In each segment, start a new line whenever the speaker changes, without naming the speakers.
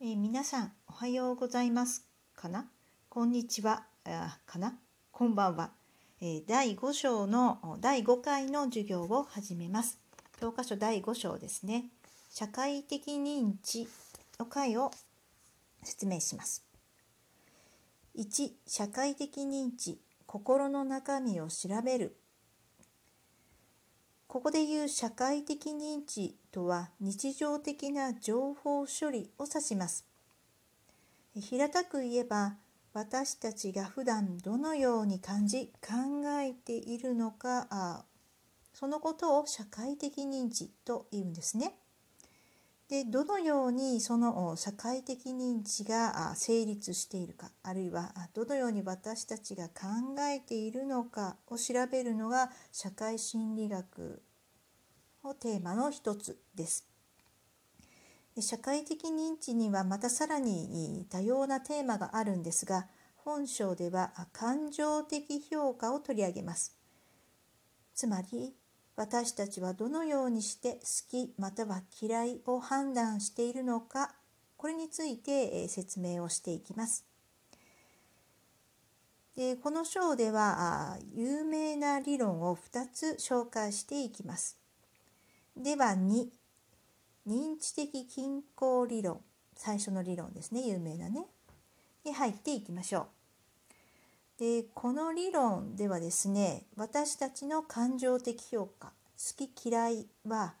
えー皆さんおはようございますかな？こんにちは。あかな？こんばんは、えー第5章の第5回の授業を始めます。教科書第5章ですね。社会的認知の回を説明します。1社会的認知心の中身を調べる。ここで言う社会的認知とは日常的な情報処理を指します。平たく言えば私たちが普段どのように感じ考えているのかあそのことを社会的認知と言うんですね。でどのようにその社会的認知があ成立しているかあるいはあどのように私たちが考えているのかを調べるのが社会心理学をテーマの一つです。社会的認知にはまたさらに多様なテーマがあるんですが本章では感情的評価を取り上げます。つまり私たちはどのようにして好きまたは嫌いを判断しているのかこれについて説明をしていきます。でこの章では有名な理論を2つ紹介していきます。では2認知的均衡理論。最初の理論ですね。有名なね。に入っていきましょう。でこの理論ではですね私たちの感情的評価好き嫌いは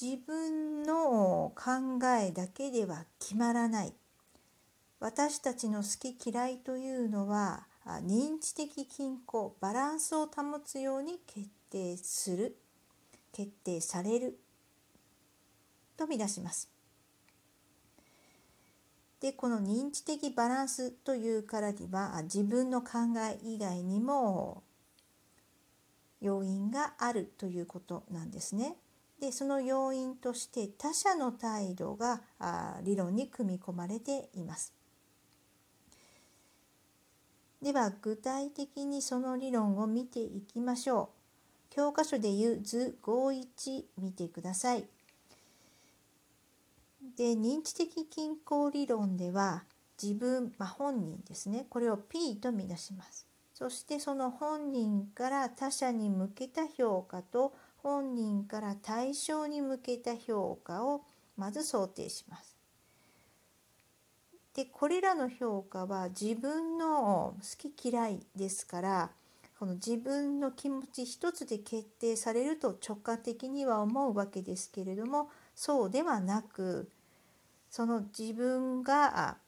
自分の考えだけでは決まらない。私たちの好き嫌いというのは認知的均衡バランスを保つように決定する。決定されると見出します。でこの認知的バランスというからには自分の考え以外にも要因があるということなんですね。でその要因として他者の態度が理論に組み込まれています。では具体的にその理論を見ていきましょう。教科書でいう図51見てください。で認知的均衡理論では自分、まあ、本人ですねこれを P と見出します。そしてその本人から他者に向けた評価と本人から対象に向けた評価をまず想定します。でこれらの評価は自分の好き嫌いですからこの自分の気持ち一つで決定されると直感的には思うわけですけれどもそうではなくその自分が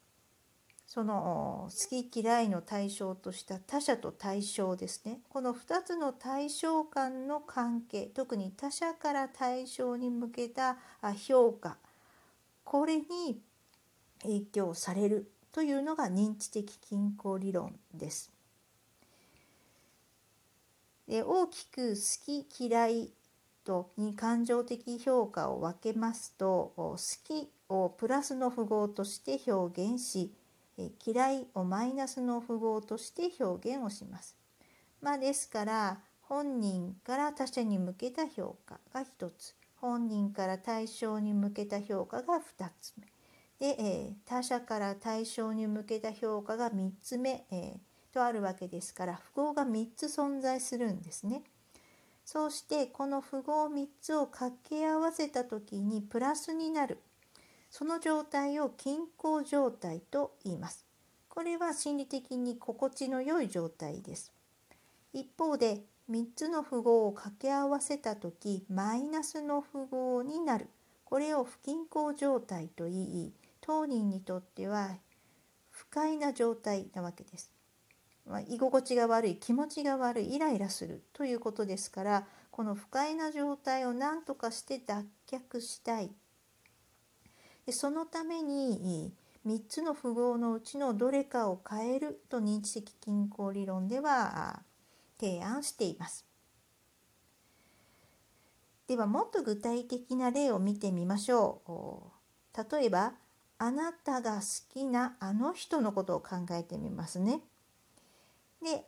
その好き嫌いの対象とした他者と対象ですねこの2つの対象間の関係特に他者から対象に向けた評価これに影響されるというのが認知的均衡理論です。で大きく好き嫌いとに感情的評価を分けますと好きをプラスの符号として表現し嫌いをマイナスの符号として表現をします。まあ、ですから本人から他者に向けた評価が1つ。本人から対象に向けた評価が2つ目。で、え他者から対象に向けた評価が3つ目、えとあるわけですから符号が3つ存在するんですね。そうしてこの符号3つを掛け合わせた時にプラスになるその状態を均衡状態と言います。これは心理的に心地の良い状態です。一方で3つの符号を掛け合わせた時マイナスの符号になるこれを不均衡状態と言い当人にとっては不快な状態なわけです。まあ、居心地が悪い気持ちが悪いイライラするということですからこの不快な状態を何とかして脱却したいでそのために3つの符号のうちのどれかを変えると認知的均衡理論では提案しています。ではもっと具体的な例を見てみましょう。例えばあなたが好きなあの人のことを考えてみますね。で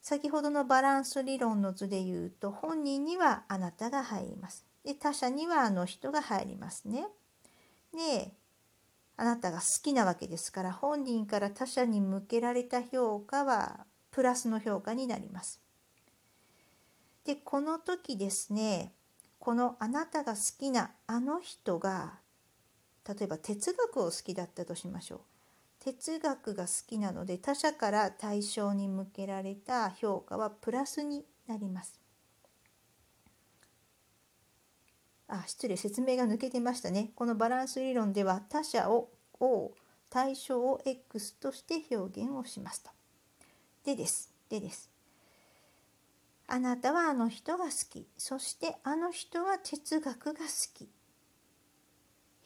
先ほどのバランス理論の図で言うと本人にはあなたが入ります。で他者にはあの人が入りますね。であなたが好きなわけですから本人から他者に向けられた評価はプラスの評価になります。でこの時ですねこのあなたが好きなあの人が例えば哲学を好きだったとしましょう。哲学が好きなので他者から対象に向けられた評価はプラスになります。あ失礼説明が抜けてましたね。このバランス理論では他者を O 対象を X として表現をしますと。でです。でです。あなたはあの人が好き。そしてあの人は哲学が好き。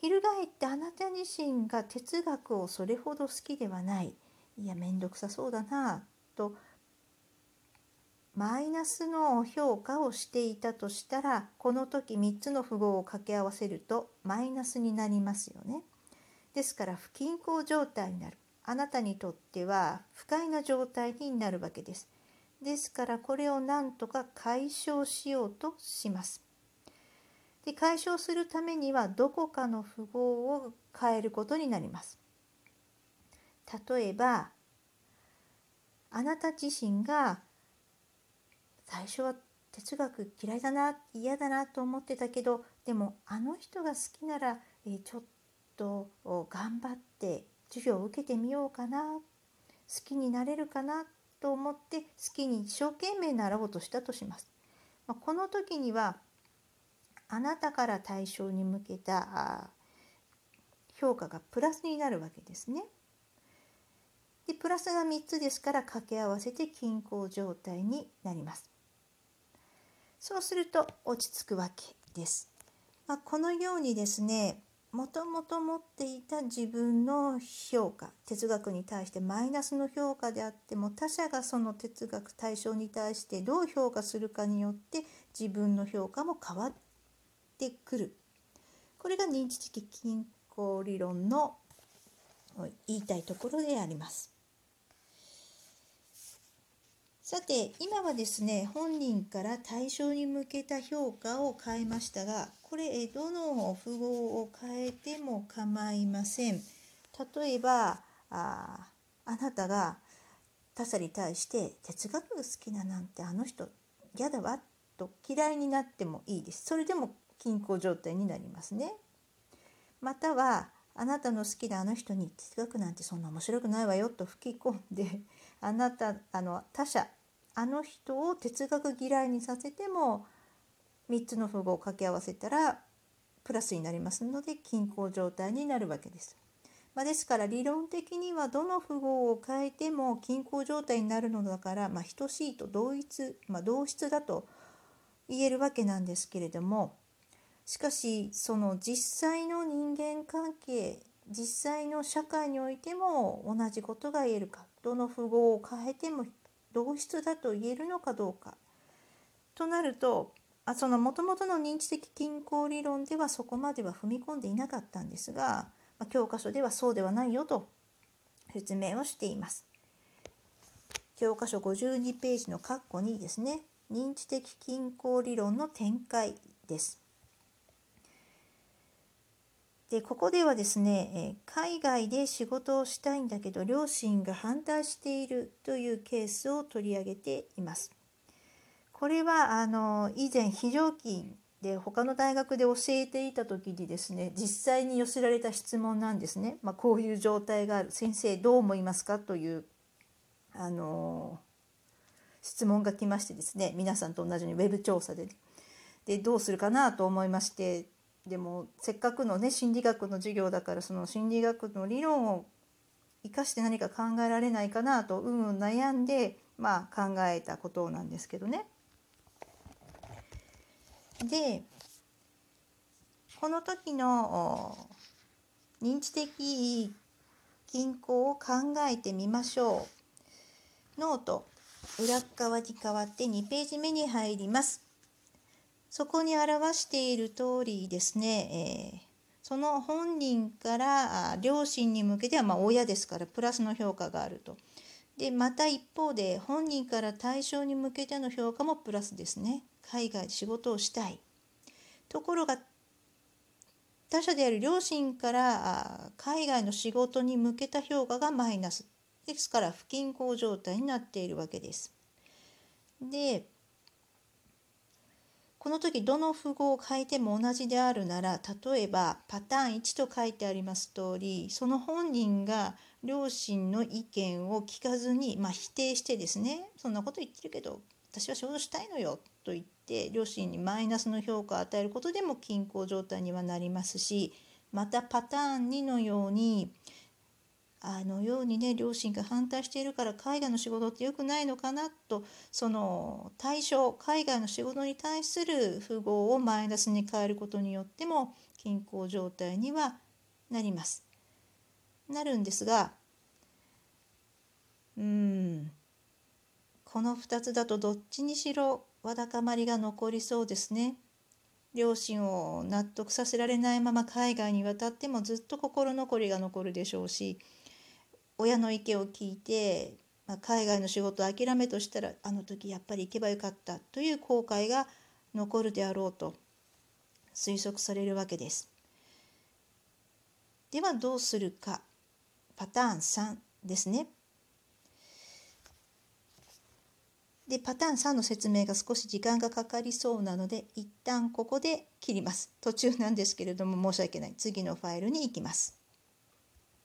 翻ってあなた自身が哲学をそれほど好きではないいや面倒くさそうだなとマイナスの評価をしていたとしたらこの時3つの符号を掛け合わせるとマイナスになりますよね。ですから不均衡状態になる。あなたにとっては不快な状態になるわけです。ですからこれを何とか解消しようとします。で解消するためにはどこかの符号を変えることになります。例えばあなた自身が最初は哲学嫌いだな嫌だなと思ってたけどでもあの人が好きなら、え、ちょっと頑張って授業を受けてみようかな好きになれるかなと思って好きに一生懸命習おうとしたとします。まあ、この時にはあなたから対象に向けた評価がプラスになるわけですね。でプラスが3つですから掛け合わせて均衡状態になります。そうすると落ち着くわけです。まあ、このようにですねもともと持っていた自分の評価哲学に対してマイナスの評価であっても他者がその哲学対象に対してどう評価するかによって自分の評価も変わってくるこれが認知的均衡理論の言いたいところであります。さて今はですね本人から対象に向けた評価を変えましたがこれどの符号を変えても構いません。例えばああなたが他者に対して哲学が好きななんてあの人嫌だわと嫌いになってもいいです。それでも均衡状態になりますね。またはあなたの好きなあの人に哲学なんてそんな面白くないわよと吹き込んであなたあの他者あの人を哲学嫌いにさせても3つの符号を掛け合わせたらプラスになりますので均衡状態になるわけです。まあ、ですから理論的にはどの符号を変えても均衡状態になるのだから、まあ、等しいと同一、まあ、同質だと言えるわけなんですけれどもしかしその実際の人間関係実際の社会においても同じことが言えるかどの符号を変えても同質だと言えるのかどうかとなるとあそのもともとの認知的均衡理論ではそこまでは踏み込んでいなかったんですが、ま、教科書ではそうではないよと説明をしています。教科書52ページの括弧2ですね認知的均衡理論の展開です。でここではですね海外で仕事をしたいんだけど両親が反対しているというケースを取り上げています。これはあの以前非常勤で他の大学で教えていた時にですね実際に寄せられた質問なんですね。まあ、こういう状態がある先生どう思いますかというあの質問が来ましてですね皆さんと同じようにウェブ調査ででどうするかなと思いましてでもせっかくのね心理学の授業だからその心理学の理論を生かして何か考えられないかなとうんうん悩んでまあ考えたことなんですけどね。でこの時の認知的均衡を考えてみましょう。ノート裏側に変わって2ページ目に入ります。そこに表している通りですね、えー、その本人から両親に向けては、まあ、親ですからプラスの評価があると。でまた一方で本人から対象に向けての評価もプラスですね。海外で仕事をしたい。ところが他者である両親から海外の仕事に向けた評価がマイナスですから不均衡状態になっているわけです。でこの時どの符号を書いても同じであるなら例えばパターン1と書いてあります通りその本人が両親の意見を聞かずに、まあ、否定してですねそんなこと言ってるけど私は仕事したいのよと言って両親にマイナスの評価を与えることでも均衡状態にはなりますしまたパターン2のようにあのようにね両親が反対しているから海外の仕事って良くないのかなとその対象海外の仕事に対する符号をマイナスに変えることによっても均衡状態にはなります。なるんですがうんこの2つだとどっちにしろわだかまりが残りそうですね。両親を納得させられないまま海外に渡ってもずっと心残りが残るでしょうし親の意見を聞いて、まあ、海外の仕事を諦めとしたらあの時やっぱり行けばよかったという後悔が残るであろうと推測されるわけです。ではどうするかパターン3ですね。でパターン3の説明が少し時間がかかりそうなので一旦ここで切ります。途中なんですけれども申し訳ない次のファイルに行きます。